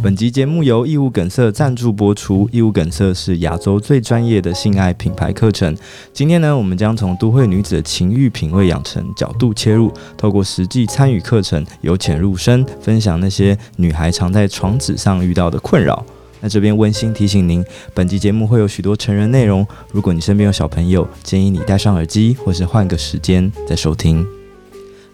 本集节目由义务梗塞赞助播出。义务梗塞是亚洲最专业的性爱品牌课程。今天呢，我们将从都会女子的情欲品味养成角度切入，透过实际参与课程，由浅入深，分享那些女孩常在床纸上遇到的困扰。那这边温馨提醒您，本集节目会有许多成人内容，如果你身边有小朋友，建议你戴上耳机，或是换个时间再收听。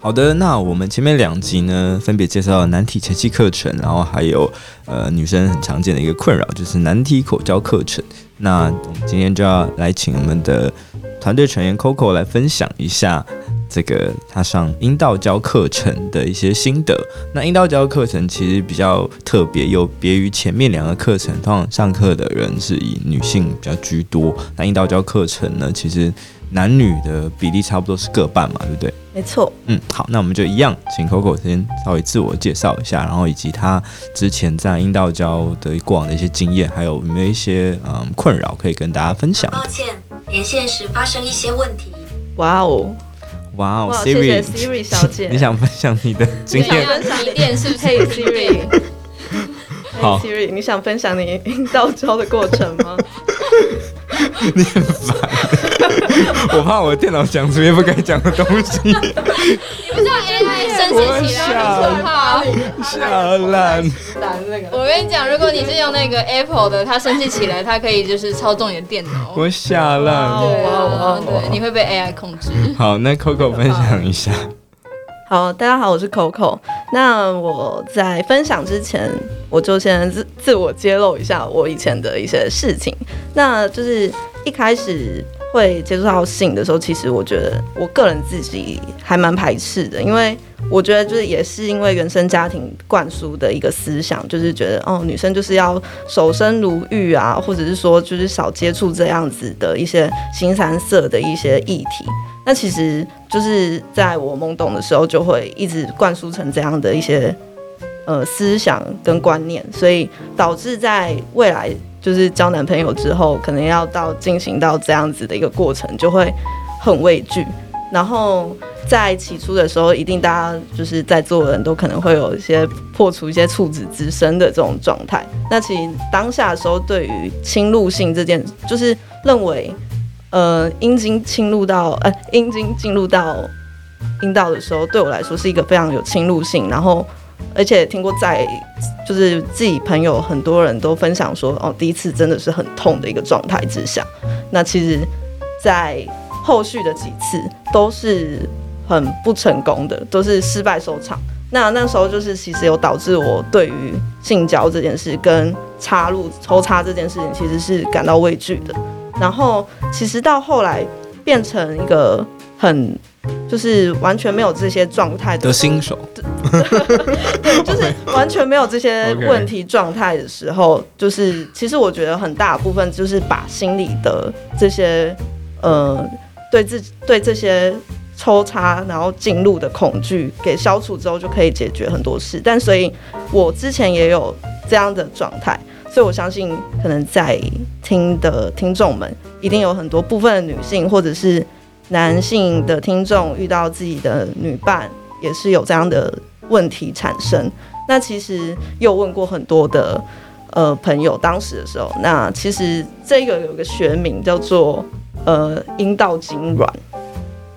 好的，那我们前面两集呢，分别介绍了男体前期课程，然后还有呃女生很常见的一个困扰，就是男体口交课程。那我们今天就要来请我们的团队成员 Coco 来分享一下这个他上阴道交课程的一些心得。那阴道交课程其实比较特别，有别于前面两个课程，通常上课的人是以女性比较居多。那阴道交课程呢，其实男女的比例差不多是各半嘛，对不对？没错，嗯，好，那我们就一样，请 Coco 先稍微自我介绍一下，然后以及他之前在阴道交的过往的一些经验，还有有没有一些嗯困扰可以跟大家分享？抱歉，连线时发生一些问题。哇哦，哇哦，Siri，谢谢 Siri 小姐，你想分享你的经验？分享一点是不是？Hey Siri，好 Siri，你想分享你阴道交的过程吗？你很烦，我怕我的电脑讲出一些不该讲的东西。你不知道 AI 生气起来很可怕，小烂。我跟你讲，如果你是用那个 Apple 的，它生气起来，它可以就是操纵你的电脑。我吓烂。对啊，对，你会被 AI 控制。好，那 Coco 分享一下。好，大家好，我是 Coco。那我在分享之前，我就先自自我揭露一下我以前的一些事情。那就是一开始会接触到性的时候，其实我觉得我个人自己还蛮排斥的，因为我觉得就是也是因为原生家庭灌输的一个思想，就是觉得哦，女生就是要守身如玉啊，或者是说就是少接触这样子的一些新三色的一些议题。那其实就是在我懵懂的时候，就会一直灌输成这样的一些呃思想跟观念，所以导致在未来就是交男朋友之后，可能要到进行到这样子的一个过程，就会很畏惧。然后在起初的时候，一定大家就是在座的人都可能会有一些破除一些处子之身的这种状态。那其实当下的时候，对于侵入性这件，就是认为。呃，阴茎侵入到呃，阴茎进入到阴道的时候，对我来说是一个非常有侵入性，然后而且听过在就是自己朋友很多人都分享说，哦，第一次真的是很痛的一个状态之下，那其实，在后续的几次都是很不成功的，都是失败收场。那那时候就是其实有导致我对于性交这件事跟插入抽插这件事情，其实是感到畏惧的。然后，其实到后来变成一个很，就是完全没有这些状态的新手，对，就是 完全没有这些问题状态的时候，就是其实我觉得很大部分就是把心里的这些，呃，对自对这些抽插然后进入的恐惧给消除之后，就可以解决很多事。但所以，我之前也有这样的状态。所以，我相信可能在听的听众们，一定有很多部分的女性或者是男性的听众，遇到自己的女伴也是有这样的问题产生。那其实又问过很多的呃朋友，当时的时候，那其实这个有个学名叫做呃阴道痉挛。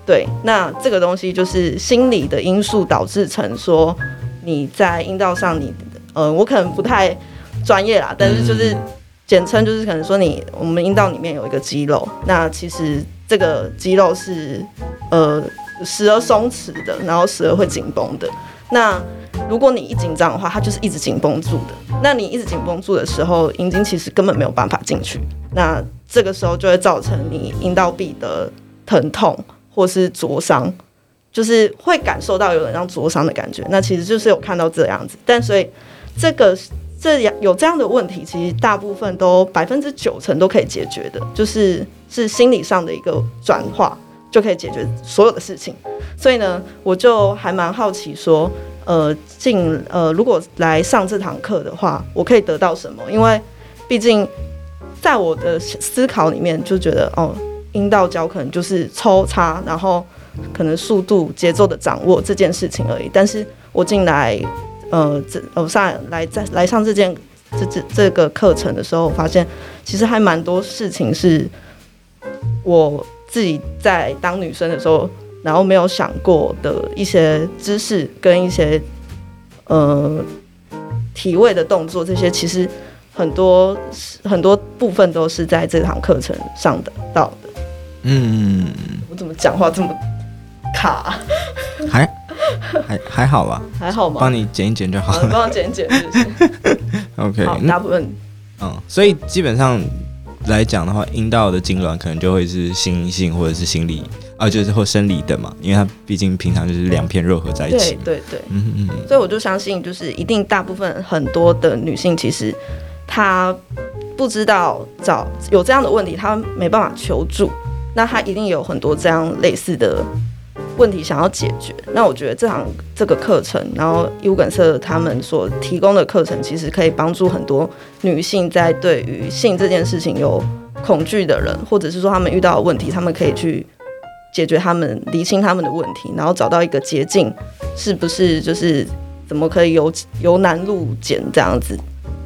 对，那这个东西就是心理的因素导致成说你在阴道上你，你呃，我可能不太。专业啦，但是就是简称就是可能说你我们阴道里面有一个肌肉，那其实这个肌肉是呃时而松弛的，然后时而会紧绷的。那如果你一紧张的话，它就是一直紧绷住的。那你一直紧绷住的时候，阴茎其实根本没有办法进去。那这个时候就会造成你阴道壁的疼痛或是灼伤，就是会感受到有人让灼伤的感觉。那其实就是有看到这样子，但所以这个。这样有这样的问题，其实大部分都百分之九成都可以解决的，就是是心理上的一个转化就可以解决所有的事情。所以呢，我就还蛮好奇说，呃，进呃，如果来上这堂课的话，我可以得到什么？因为毕竟在我的思考里面就觉得，哦，阴道交可能就是抽插，然后可能速度节奏的掌握这件事情而已。但是我进来。呃这我上来在来上这件这这这个课程的时候，我发现其实还蛮多事情是我自己在当女生的时候，然后没有想过的一些知识跟一些呃体位的动作，这些其实很多很多部分都是在这堂课程上得到的。嗯，我怎么讲话这么卡？还还还好吧？还好吗？帮你剪一剪就好了。帮我剪一剪，OK。好，大部分嗯，所以基本上来讲的话，阴道的痉挛可能就会是心性或者是心理啊，就是或生理的嘛，因为它毕竟平常就是两片肉合在一起。对对对，嗯嗯嗯。所以我就相信，就是一定大部分很多的女性其实她不知道找有这样的问题，她没办法求助。那她一定有很多这样类似的问题想要解决。那我觉得这堂这个课程，然后义务感社他们所提供的课程，其实可以帮助很多女性在对于性这件事情有恐惧的人，或者是说他们遇到的问题，他们可以去解决他们、厘清他们的问题，然后找到一个捷径，是不是就是怎么可以由由难入简这样子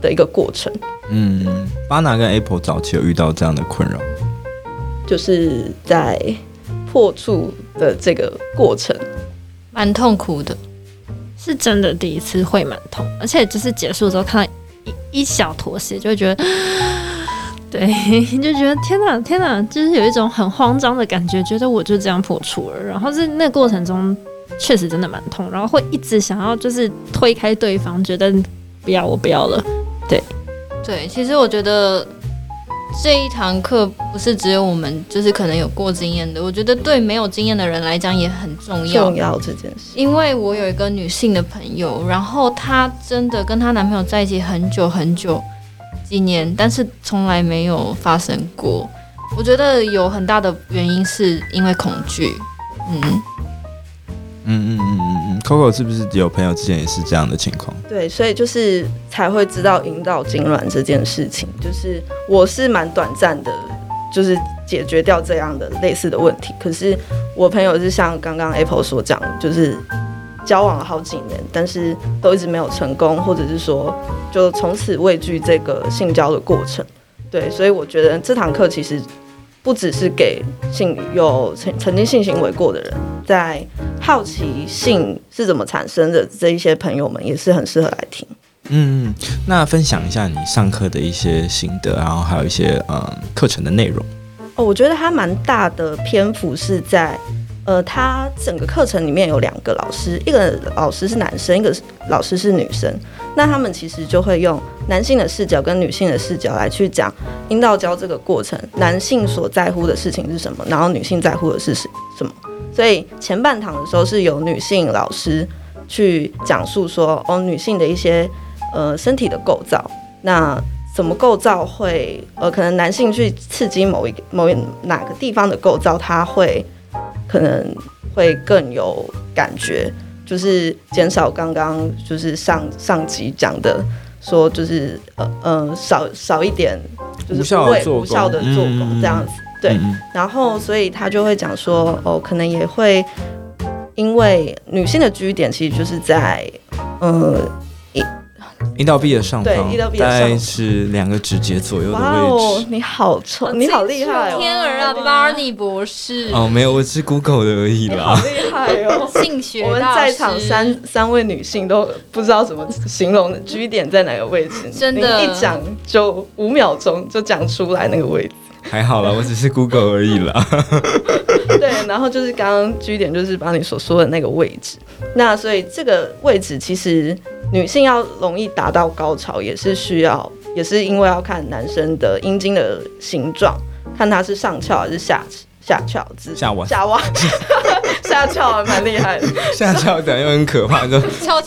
的一个过程。嗯，巴拿跟 Apple 早期有遇到这样的困扰。就是在破处的这个过程，蛮痛苦的，是真的第一次会蛮痛，而且就是结束之后看到一一小坨血，就会觉得，对，就觉得天哪天哪，就是有一种很慌张的感觉，觉得我就这样破处了。然后是那个过程中确实真的蛮痛，然后会一直想要就是推开对方，觉得不要我不要了。对对，其实我觉得。这一堂课不是只有我们，就是可能有过经验的。我觉得对没有经验的人来讲也很重要。重要这件事，因为我有一个女性的朋友，然后她真的跟她男朋友在一起很久很久，几年，但是从来没有发生过。我觉得有很大的原因是因为恐惧，嗯。嗯嗯嗯嗯嗯，Coco 是不是有朋友之前也是这样的情况？对，所以就是才会知道引导痉挛这件事情。就是我是蛮短暂的，就是解决掉这样的类似的问题。可是我朋友是像刚刚 Apple 所讲的，就是交往了好几年，但是都一直没有成功，或者是说就从此畏惧这个性交的过程。对，所以我觉得这堂课其实。不只是给性有曾曾经性行为过的人，在好奇性是怎么产生的这一些朋友们，也是很适合来听。嗯，那分享一下你上课的一些心得，然后还有一些嗯课程的内容。哦，我觉得它蛮大的篇幅是在。呃，他整个课程里面有两个老师，一个老师是男生，一个老师是女生。那他们其实就会用男性的视角跟女性的视角来去讲阴道交这个过程，男性所在乎的事情是什么，然后女性在乎的是什什么。所以前半堂的时候是由女性老师去讲述说，哦，女性的一些呃身体的构造，那怎么构造会呃，可能男性去刺激某一某一哪个地方的构造，他会。可能会更有感觉，就是减少刚刚就是上上集讲的，说就是呃呃少少一点，就是不会无效的做工这样子，对。然后所以他就会讲说，哦，可能也会因为女性的居点其实就是在呃。阴道壁的上方，大概是两个指节左右的位置。哇哦，你好聪，你好厉害哦！天儿啊，Barney 博士。哦，没有，我是 Google 的而已啦。好厉害哦！性学，我们在场三三位女性都不知道怎么形容的 G 点在哪个位置，真的，一讲就五秒钟就讲出来那个位置。还好啦，我只是 Google 而已啦。对，然后就是刚刚 G 点，就是把你所说的那个位置。那所以这个位置其实。女性要容易达到高潮，也是需要，也是因为要看男生的阴茎的形状，看他是上翘还是下下翘，子下弯下弯 下翘还蛮厉害的，下翘感觉又很可怕，就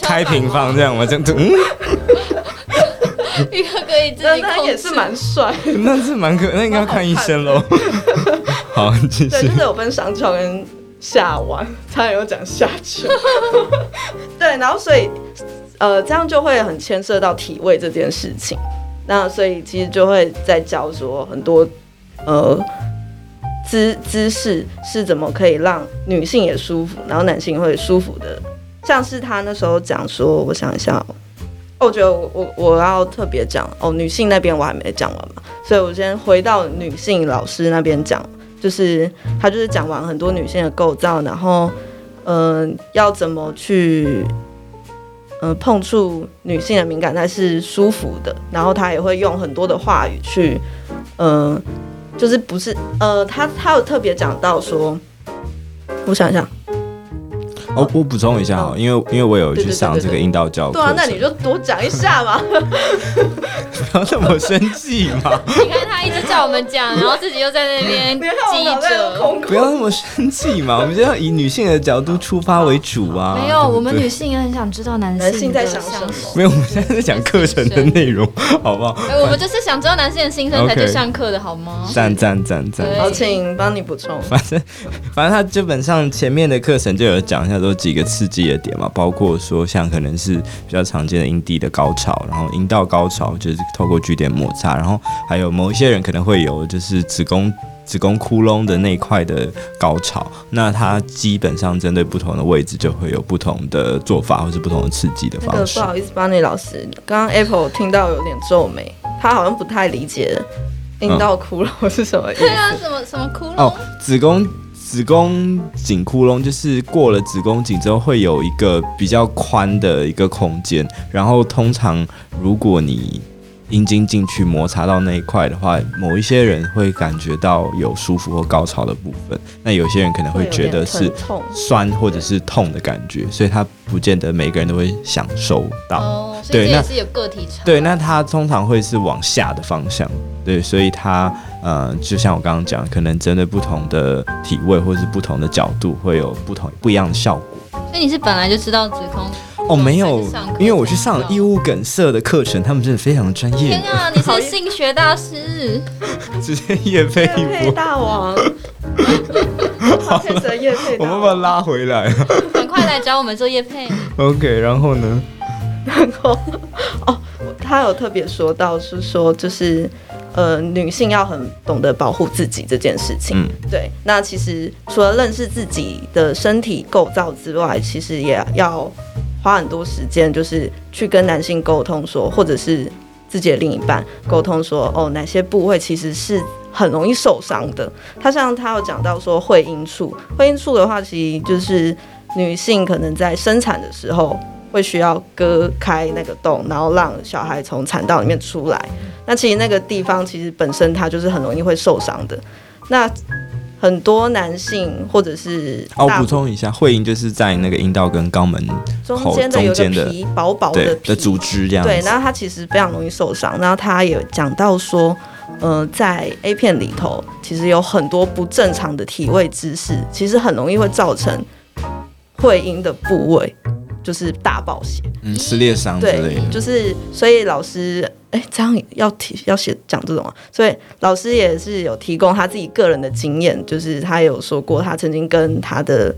开平方这样吗？这样子，嗯，一个可以自己他也是蛮帅，那是蛮可，那应该要看医生喽。好，继续。对，就是有分上翘跟下弯，他也有讲下翘。对，然后所以。呃，这样就会很牵涉到体位这件事情，那所以其实就会在教说很多呃姿姿势是怎么可以让女性也舒服，然后男性会舒服的像是他那时候讲说，我想一下，哦，我觉得我我我要特别讲哦，女性那边我还没讲完嘛，所以我先回到女性老师那边讲，就是他就是讲完很多女性的构造，然后嗯、要怎么去嗯、碰触女性的敏感带是舒服的，然后他也会用很多的话语去嗯、就是不是呃，他他有特别讲到说，我想想。哦，我补充一下哈，因为因为我有去上这个阴道教课。对啊，那你就多讲一下嘛。不要那么生气嘛。你看他一直叫我们讲，然后自己又在那边记着。不要那么生气嘛，我们就要以女性的角度出发为主啊。没有，我们女性也很想知道男性在想什么。没有，我们现在在讲课程的内容，好不好？哎，我们就是想知道男性的心声才去上课的好吗？赞赞赞赞。好，请帮你补充。反正反正他基本上前面的课程就有讲一下。都几个刺激的点嘛，包括说像可能是比较常见的阴蒂的高潮，然后阴道高潮就是透过据点摩擦，然后还有某一些人可能会有就是子宫子宫窟窿的那一块的高潮，那它基本上针对不同的位置就会有不同的做法，或是不同的刺激的方式。不好意思，邦尼老师，刚刚 Apple 听到有点皱眉，他好像不太理解阴道窟窿是什么意思。对啊，什么什么窟窿？哦，子宫。子宫颈窟窿就是过了子宫颈之后会有一个比较宽的一个空间，然后通常如果你阴茎进去摩擦到那一块的话，某一些人会感觉到有舒服或高潮的部分，那有些人可能会觉得是酸或者是痛的感觉，所以他不见得每个人都会享受到。哦，所以这也是有个体差。对，那它通常会是往下的方向。对，所以它呃，就像我刚刚讲，可能针对不同的体位或者是不同的角度，会有不同不一样的效果。所以你是本来就知道子宫？哦，没有，因为我去上义务梗塞的课程，他们真的非常专业。天啊，你是性学大师，直接业配一波大王。好了，我们把它拉回来，赶快来找我们做业配。OK，然后呢？然后哦，他有特别说到是说就是。呃，女性要很懂得保护自己这件事情。嗯，对。那其实除了认识自己的身体构造之外，其实也要花很多时间，就是去跟男性沟通说，或者是自己的另一半沟通说，哦，哪些部位其实是很容易受伤的。他像他有讲到说，会阴处，会阴处的话，其实就是女性可能在生产的时候。会需要割开那个洞，然后让小孩从产道里面出来。那其实那个地方其实本身它就是很容易会受伤的。那很多男性或者是哦，补充一下，会阴就是在那个阴道跟肛门中间的有个皮薄薄的皮的组织这样。对，然后它其实非常容易受伤。然后他也讲到说，呃，在 A 片里头，其实有很多不正常的体位姿势，其实很容易会造成会阴的部位。就是大暴血，嗯，撕裂伤之类的。对，就是所以老师，哎、欸，这样要提要写讲这种啊。所以老师也是有提供他自己个人的经验，就是他有说过，他曾经跟他的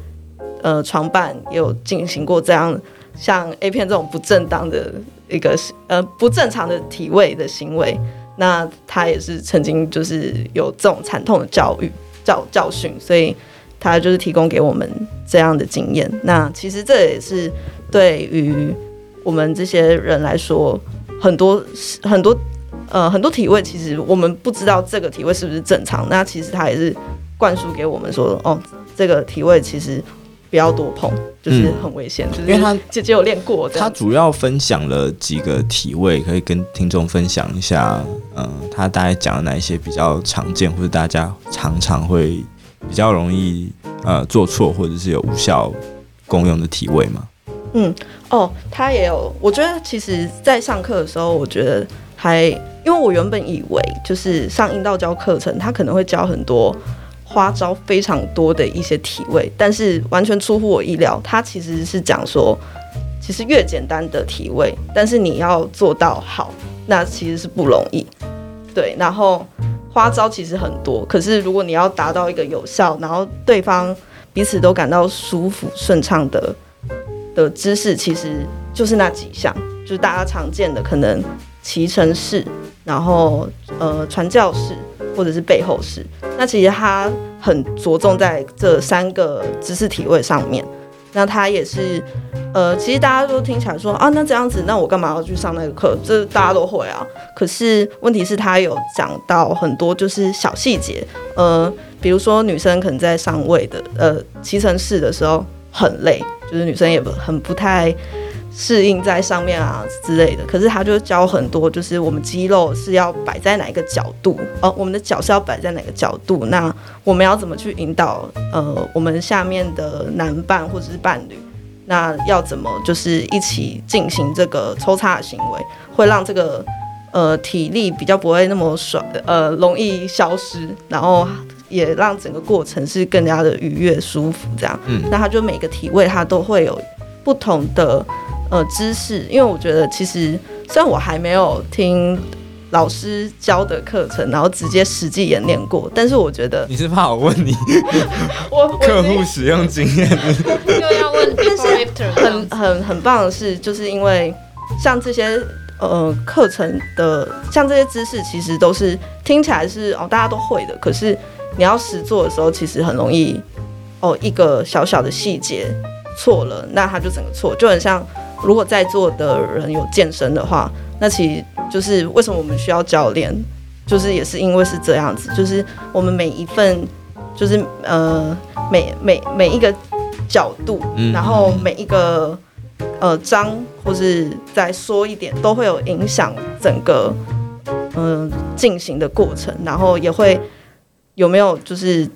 呃床伴也有进行过这样像 A 片这种不正当的一个呃不正常的体位的行为。那他也是曾经就是有这种惨痛的教育教教训，所以他就是提供给我们这样的经验。那其实这也是。对于我们这些人来说，很多很多呃很多体位，其实我们不知道这个体位是不是正常。那其实他也是灌输给我们说，哦，这个体位其实不要多碰，就是很危险。嗯、就是因为他姐姐有练过，他主要分享了几个体位，可以跟听众分享一下。嗯、呃，他大概讲了哪一些比较常见，或者大家常常会比较容易呃做错，或者是有无效功用的体位吗？嗯哦，他也有。我觉得其实，在上课的时候，我觉得还，因为我原本以为就是上阴道教课程，他可能会教很多花招非常多的一些体位，但是完全出乎我意料，他其实是讲说，其实越简单的体位，但是你要做到好，那其实是不容易。对，然后花招其实很多，可是如果你要达到一个有效，然后对方彼此都感到舒服顺畅的。的姿势其实就是那几项，就是大家常见的，可能骑乘式，然后呃传教式或者是背后式。那其实它很着重在这三个姿势体位上面。那他也是，呃，其实大家都听起来说啊，那这样子，那我干嘛要去上那个课？这大家都会啊。可是问题是，他有讲到很多就是小细节，呃，比如说女生可能在上位的，呃，骑乘式的时候很累，就是女生也不很不太。适应在上面啊之类的，可是他就教很多，就是我们肌肉是要摆在哪一个角度哦，我们的脚是要摆在哪个角度，那我们要怎么去引导呃我们下面的男伴或者是伴侣，那要怎么就是一起进行这个抽插的行为，会让这个呃体力比较不会那么爽，呃容易消失，然后也让整个过程是更加的愉悦舒服这样。嗯，那他就每个体位他都会有不同的。呃，知识，因为我觉得其实虽然我还没有听老师教的课程，然后直接实际演练过，但是我觉得你是怕我问你 我客户使用经验，又要问，但是很很很棒的是，就是因为像这些呃课程的，像这些知识，其实都是听起来是哦大家都会的，可是你要实做的时候，其实很容易哦一个小小的细节错了，那它就整个错，就很像。如果在座的人有健身的话，那其实就是为什么我们需要教练，就是也是因为是这样子，就是我们每一份，就是呃每每每一个角度，然后每一个呃章，或是再说一点，都会有影响整个嗯进行的过程，然后也会有没有就是。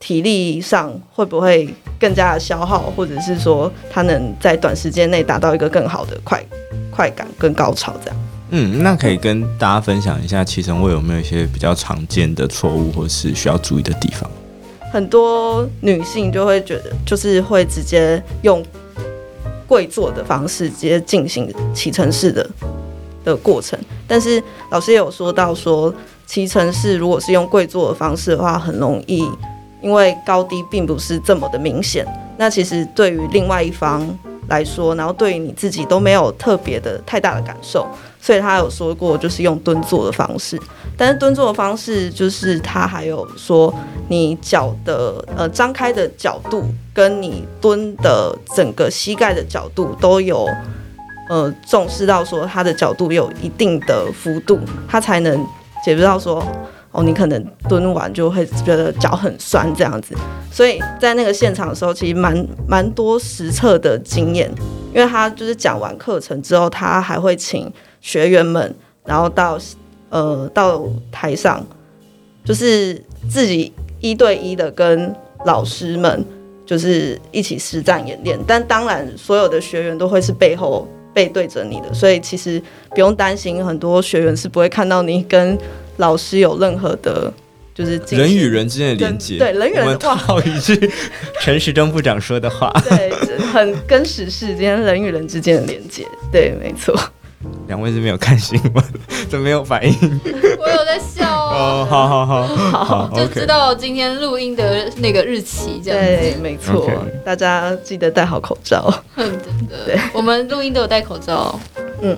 体力上会不会更加的消耗，或者是说他能在短时间内达到一个更好的快快感跟高潮这样？嗯，那可以跟大家分享一下，骑乘位有没有一些比较常见的错误，或是需要注意的地方？很多女性就会觉得，就是会直接用跪坐的方式直接进行骑乘式的的过程，但是老师也有说到说，骑乘式如果是用跪坐的方式的话，很容易。因为高低并不是这么的明显，那其实对于另外一方来说，然后对于你自己都没有特别的太大的感受，所以他有说过就是用蹲坐的方式，但是蹲坐的方式就是他还有说你脚的呃张开的角度跟你蹲的整个膝盖的角度都有呃重视到说它的角度有一定的幅度，它才能解决到说。哦，你可能蹲完就会觉得脚很酸这样子，所以在那个现场的时候，其实蛮蛮多实测的经验，因为他就是讲完课程之后，他还会请学员们，然后到呃到台上，就是自己一对一的跟老师们就是一起实战演练，但当然所有的学员都会是背后背对着你的，所以其实不用担心，很多学员是不会看到你跟。老师有任何的，就是人与人之间的连接，对人与人的话，套一句 陈时中部长说的话，对，很跟时事之间人与人之间的连接，对，没错。两位是没有看新闻，怎么没有反应？我有在笑哦，好好好，好，就知道今天录音的那个日期，这样对，没错，大家记得戴好口罩。嗯，真的，对，我们录音都有戴口罩，嗯。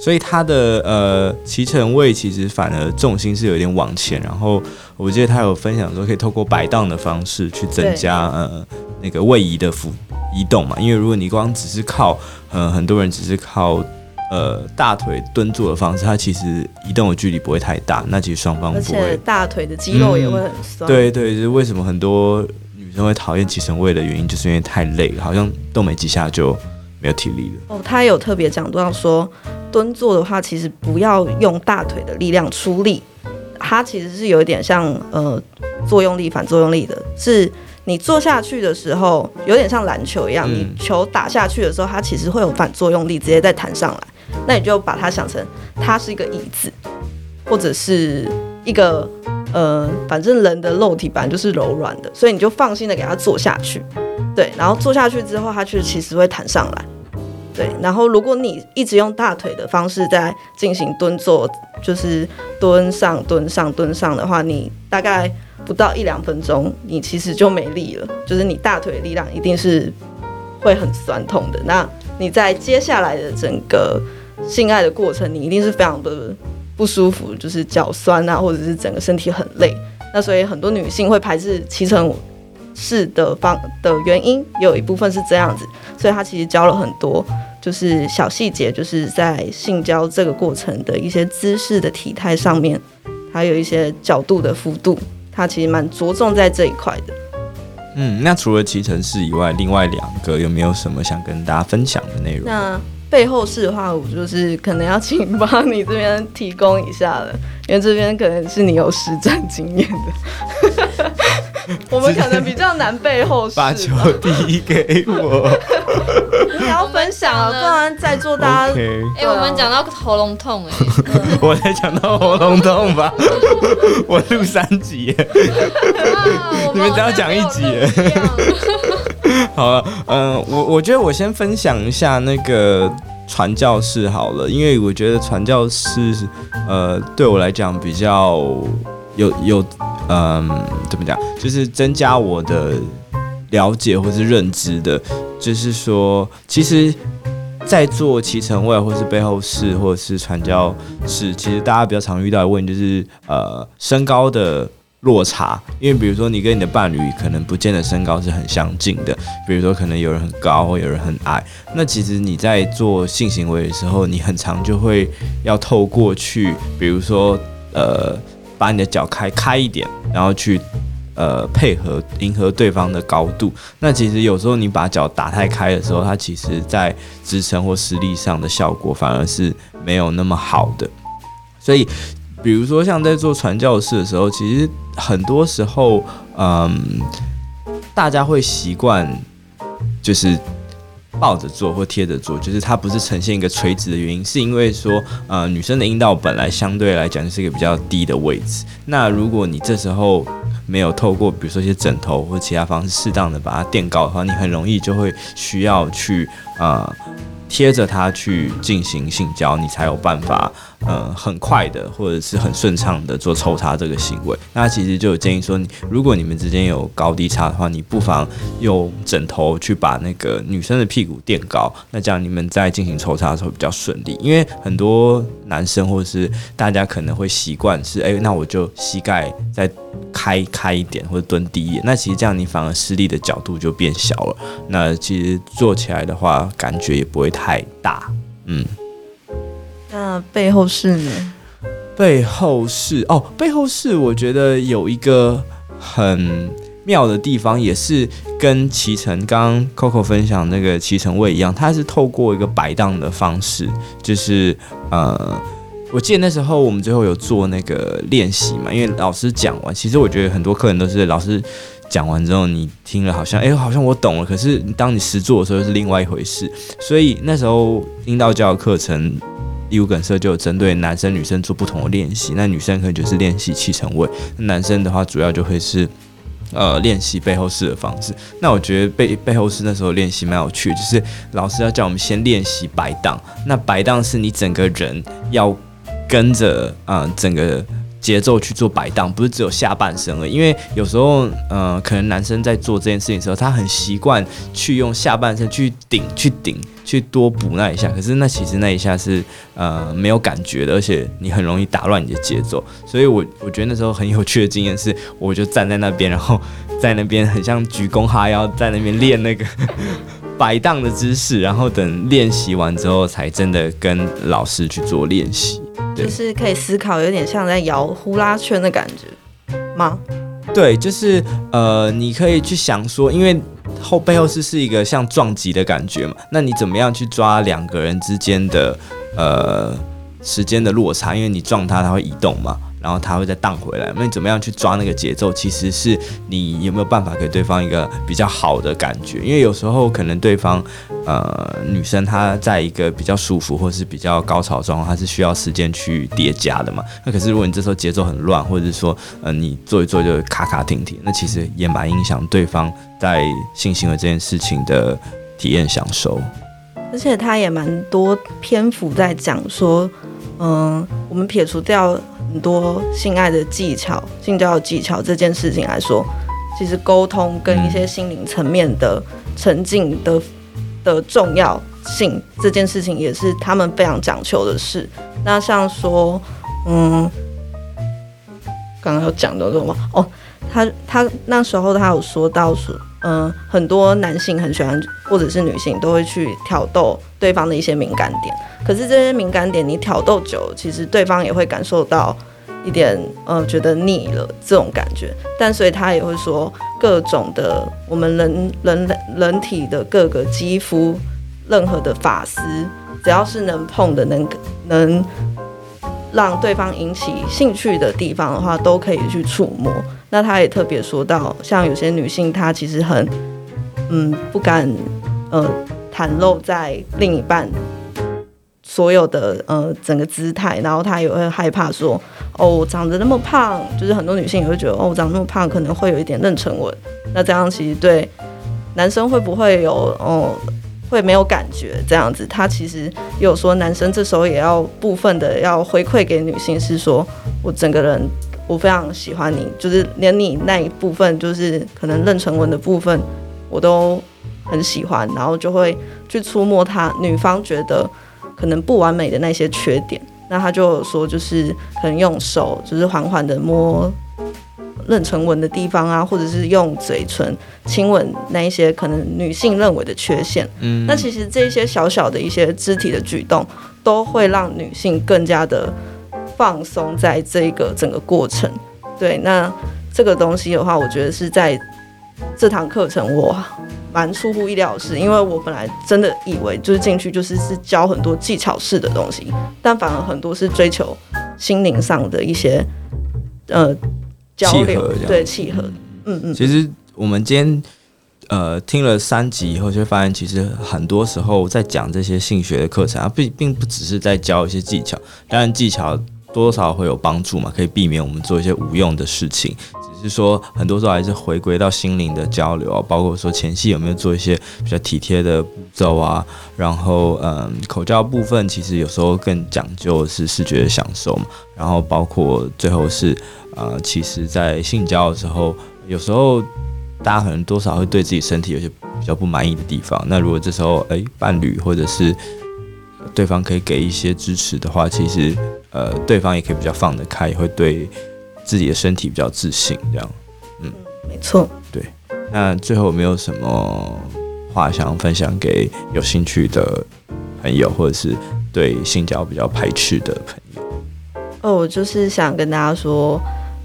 所以他的呃骑乘位其实反而重心是有点往前，然后我记得他有分享说可以透过摆荡的方式去增加呃那个位移的幅移动嘛，因为如果你光只是靠呃很多人只是靠呃大腿蹲坐的方式，它其实移动的距离不会太大，那其实双方不会，而且大腿的肌肉也会很酸。嗯、对对，就是为什么很多女生会讨厌骑乘位的原因，就是因为太累了，好像动没几下就没有体力了。哦，他有特别讲到说。蹲坐的话，其实不要用大腿的力量出力，它其实是有一点像呃作用力反作用力的，是你坐下去的时候，有点像篮球一样，你球打下去的时候，它其实会有反作用力直接再弹上来，那你就把它想成它是一个椅子，或者是一个呃，反正人的肉体本来就是柔软的，所以你就放心的给它坐下去，对，然后坐下去之后，它就其实会弹上来。对，然后如果你一直用大腿的方式在进行蹲坐，就是蹲上蹲上蹲上的话，你大概不到一两分钟，你其实就没力了。就是你大腿的力量一定是会很酸痛的。那你在接下来的整个性爱的过程，你一定是非常的不舒服，就是脚酸啊，或者是整个身体很累。那所以很多女性会排斥骑乘式的方的原因，有一部分是这样子，所以他其实教了很多，就是小细节，就是在性交这个过程的一些姿势的体态上面，还有一些角度的幅度，他其实蛮着重在这一块的。嗯，那除了骑乘式以外，另外两个有没有什么想跟大家分享的内容？那背后式的话，我就是可能要请帮你这边提供一下了，因为这边可能是你有实战经验的。我们可能比较难背后式。把球递给我。你要分享啊，不然在座大家。哎我们讲到喉咙痛哎、欸。我才讲到喉咙痛吧。我录三集你们只要讲一集耶。好了，嗯、我我觉得我先分享一下那个传教士好了，因为我觉得传教士，呃，对我来讲比较有有，嗯、怎么讲，就是增加我的了解或是认知的，就是说，其实，在做骑乘位或是背后事或者是传教士，其实大家比较常遇到的问题就是，呃，身高的。落差，因为比如说你跟你的伴侣可能不见得身高是很相近的，比如说可能有人很高或有人很矮，那其实你在做性行为的时候，你很常就会要透过去，比如说呃把你的脚开开一点，然后去呃配合迎合对方的高度。那其实有时候你把脚打太开的时候，它其实在支撑或施力上的效果反而是没有那么好的，所以。比如说，像在做传教士的时候，其实很多时候，嗯，大家会习惯就是抱着做或贴着做，就是它不是呈现一个垂直的原因，是因为说，呃，女生的阴道本来相对来讲是一个比较低的位置。那如果你这时候没有透过比如说一些枕头或其他方式适当的把它垫高的话，你很容易就会需要去啊。贴着它去进行性交，你才有办法，呃，很快的或者是很顺畅的做抽插这个行为。那其实就有建议说，你如果你们之间有高低差的话，你不妨用枕头去把那个女生的屁股垫高，那这样你们在进行抽插的时候比较顺利。因为很多男生或者是大家可能会习惯是，哎，那我就膝盖在开开一点或者蹲低一点，那其实这样你反而施力的角度就变小了。那其实做起来的话，感觉也不会太。大，嗯，那背后是呢？背后是哦，背后是我觉得有一个很妙的地方，也是跟骑乘刚刚 Coco 分享那个骑乘位一样，它是透过一个摆荡的方式，就是呃，我记得那时候我们最后有做那个练习嘛，因为老师讲完，其实我觉得很多客人都是老师。讲完之后，你听了好像，哎、好像我懂了。可是当你实做的时候，是另外一回事。所以那时候阴道教的课程，义务梗社就有针对男生女生做不同的练习。那女生可能就是练习骑乘位，男生的话主要就会是呃练习背后式的方式。那我觉得背背后式那时候练习蛮有趣，就是老师要叫我们先练习摆荡。那摆荡是你整个人要跟着啊、整个。节奏去做摆荡，不是只有下半身了。因为有时候，嗯、呃，可能男生在做这件事情的时候，他很习惯去用下半身去顶、去顶、去多补那一下。可是那其实那一下是呃没有感觉的，而且你很容易打乱你的节奏。所以我我觉得那时候很有趣的经验是，我就站在那边，然后 在那边很像鞠躬哈腰，在那边练那个 摆荡的姿势，然后等练习完之后，才真的跟老师去做练习。就是可以思考，有点像在摇呼啦圈的感觉吗？对，就是呃，你可以去想说，因为后背后是是一个像撞击的感觉嘛，那你怎么样去抓两个人之间的呃时间的落差？因为你撞它，它会移动嘛。然后他会再荡回来，那你怎么样去抓那个节奏？其实是你有没有办法给对方一个比较好的感觉？因为有时候可能对方，呃，女生她在一个比较舒服或是比较高潮状况，她是需要时间去叠加的嘛。那可是如果你这时候节奏很乱，或者是说，呃，你做一做就卡卡停停，那其实也蛮影响对方在性行为这件事情的体验享受。而且他也蛮多篇幅在讲说，嗯、我们撇除掉。很多性爱的技巧、性交的技巧这件事情来说，其实沟通跟一些心灵层面的沉浸的的重要性这件事情，也是他们非常讲求的事。那像说，嗯，刚刚有讲到什么？哦，他他那时候他有说到说，嗯、很多男性很喜欢，或者是女性都会去挑逗对方的一些敏感点。可是这些敏感点你挑逗久，其实对方也会感受到一点，呃，觉得腻了这种感觉。但所以他也会说，各种的我们人人人体的各个肌肤，任何的发丝，只要是能碰的，能能。让对方引起兴趣的地方的话，都可以去触摸。那他也特别说到，像有些女性，她其实很，嗯，不敢，呃，袒露在另一半所有的呃整个姿态，然后她也会害怕说，哦，长得那么胖，就是很多女性也会觉得，哦，我长那么胖，可能会有一点妊娠纹。那这样其实对男生会不会有，哦？会没有感觉这样子，他其实有说男生这时候也要部分的要回馈给女性，是说我整个人我非常喜欢你，就是连你那一部分就是可能妊娠纹的部分我都很喜欢，然后就会去触摸他女方觉得可能不完美的那些缺点，那他就说就是可能用手就是缓缓的摸。妊娠纹的地方啊，或者是用嘴唇亲吻那一些可能女性认为的缺陷，嗯，那其实这些小小的一些肢体的举动，都会让女性更加的放松在这个整个过程。对，那这个东西的话，我觉得是在这堂课程我蛮出乎意料的是，因为我本来真的以为就是进去就是是教很多技巧式的东西，但反而很多是追求心灵上的一些呃。交流对契合，嗯嗯。其实我们今天呃听了三集以后，就会发现其实很多时候在讲这些性学的课程啊，并并不只是在教一些技巧，当然技巧多多少少会有帮助嘛，可以避免我们做一些无用的事情。就是说很多时候还是回归到心灵的交流啊，包括说前戏有没有做一些比较体贴的步骤啊，然后嗯口交部分其实有时候更讲究是视觉的享受嘛，然后包括最后是。呃，其实，在性交的时候，有时候大家可能多少会对自己身体有些比较不满意的地方。那如果这时候，诶，伴侣或者是对方可以给一些支持的话，其实，呃，对方也可以比较放得开，也会对自己的身体比较自信。这样，嗯，没错，对。那最后有没有什么话想分享给有兴趣的朋友，或者是对性交比较排斥的朋友？哦，我就是想跟大家说。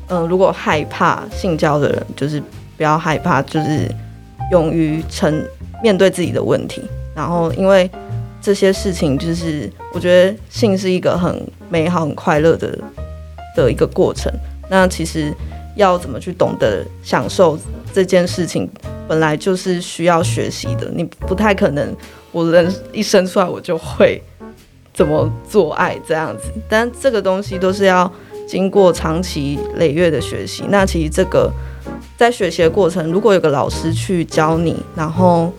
嗯、呃，如果害怕性交的人，就是不要害怕，就是勇于承面对自己的问题。然后，因为这些事情，就是我觉得性是一个很美好、很快乐的的一个过程。那其实要怎么去懂得享受这件事情，本来就是需要学习的。你不太可能，我人一生出来我就会怎么做爱这样子。但这个东西都是要。经过长期累月的学习，那其实这个在学习的过程，如果有个老师去教你，然后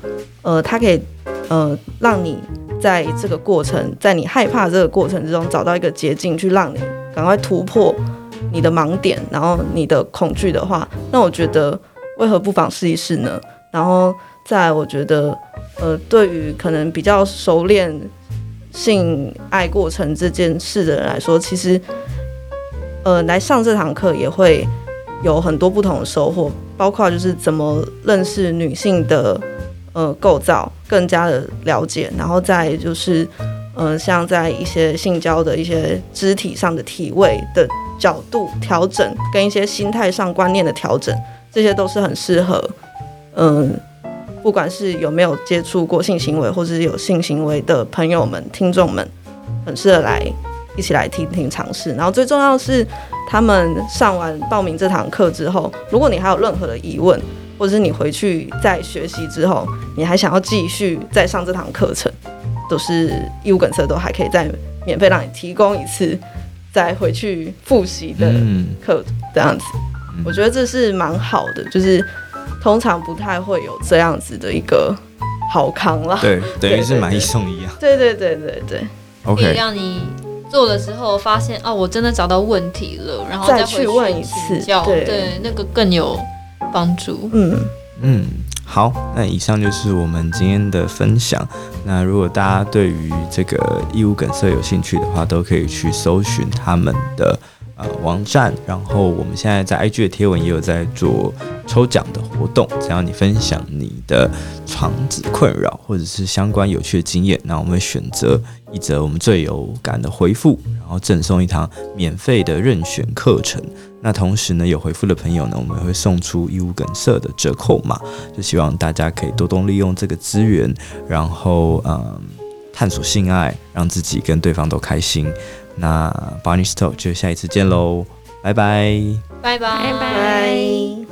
呃，他可以呃让你在这个过程，在你害怕这个过程之中找到一个捷径，去让你赶快突破你的盲点，然后你的恐惧的话，那我觉得为何不妨试一试呢？然后再我觉得呃，对于可能比较熟练性爱过程这件事的人来说，其实。呃，来上这堂课也会有很多不同的收获，包括就是怎么认识女性的呃构造，更加的了解，然后再就是呃，像在一些性交的一些肢体上的体位的角度调整，跟一些心态上观念的调整，这些都是很适合嗯、不管是有没有接触过性行为，或者是有性行为的朋友们、听众们，很适合来。一起来听听尝试，然后最重要的是，他们上完报名这堂课之后，如果你还有任何的疑问，或者是你回去再学习之后，你还想要继续再上这堂课程，都是义务梗色都还可以再免费让你提供一次再回去复习的课，这样子，我觉得这是蛮好的，就是通常不太会有这样子的一个好康啦，对，等于是买一送一啊，对对对对对，OK，让你。做的时候发现哦，我真的找到问题了，然后再，去，再去问一次，对，对，那个更有帮助。嗯。嗯，好，那以上就是我们今天的分享。那如果大家对于这个义务梗色有兴趣的话，都可以去搜寻他们的呃网站，然后我们现在在 IG 的贴文也有在做抽奖的活动，只要你分享你的床子困扰或者是相关有趣的经验，那我们会选择一则我们最有感的回复，然后赠送一堂免费的任选课程。那同时呢，有回复的朋友呢，我们会送出义务梗塞的折扣码，就希望大家可以多多利用这个资源，然后嗯，探索性爱，让自己跟对方都开心。那 Barney Store 就下一次见喽，拜拜，拜拜，拜拜。